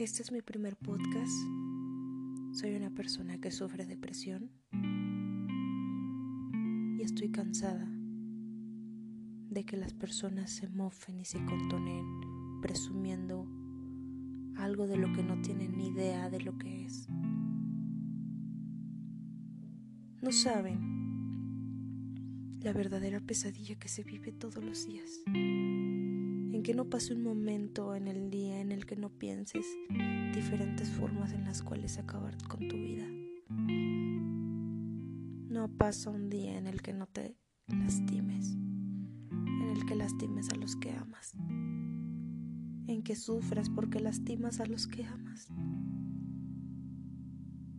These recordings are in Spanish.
Este es mi primer podcast. Soy una persona que sufre depresión y estoy cansada de que las personas se mofen y se contonen presumiendo algo de lo que no tienen ni idea de lo que es. No saben la verdadera pesadilla que se vive todos los días. En que no pase un momento en el día en el que no pienses diferentes formas en las cuales acabar con tu vida. No pasa un día en el que no te lastimes, en el que lastimes a los que amas, en que sufras porque lastimas a los que amas.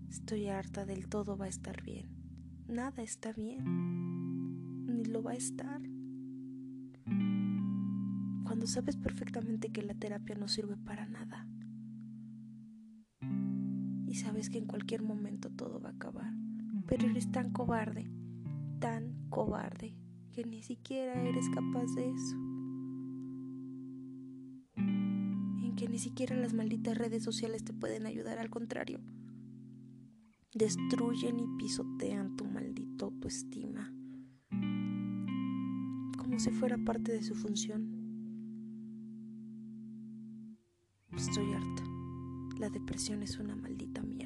Estoy harta del todo va a estar bien. Nada está bien ni lo va a estar. Cuando sabes perfectamente que la terapia no sirve para nada. Y sabes que en cualquier momento todo va a acabar. Pero eres tan cobarde, tan cobarde, que ni siquiera eres capaz de eso. En que ni siquiera las malditas redes sociales te pueden ayudar, al contrario. Destruyen y pisotean tu maldito autoestima como si fuera parte de su función. Estoy harta. La depresión es una maldita mierda.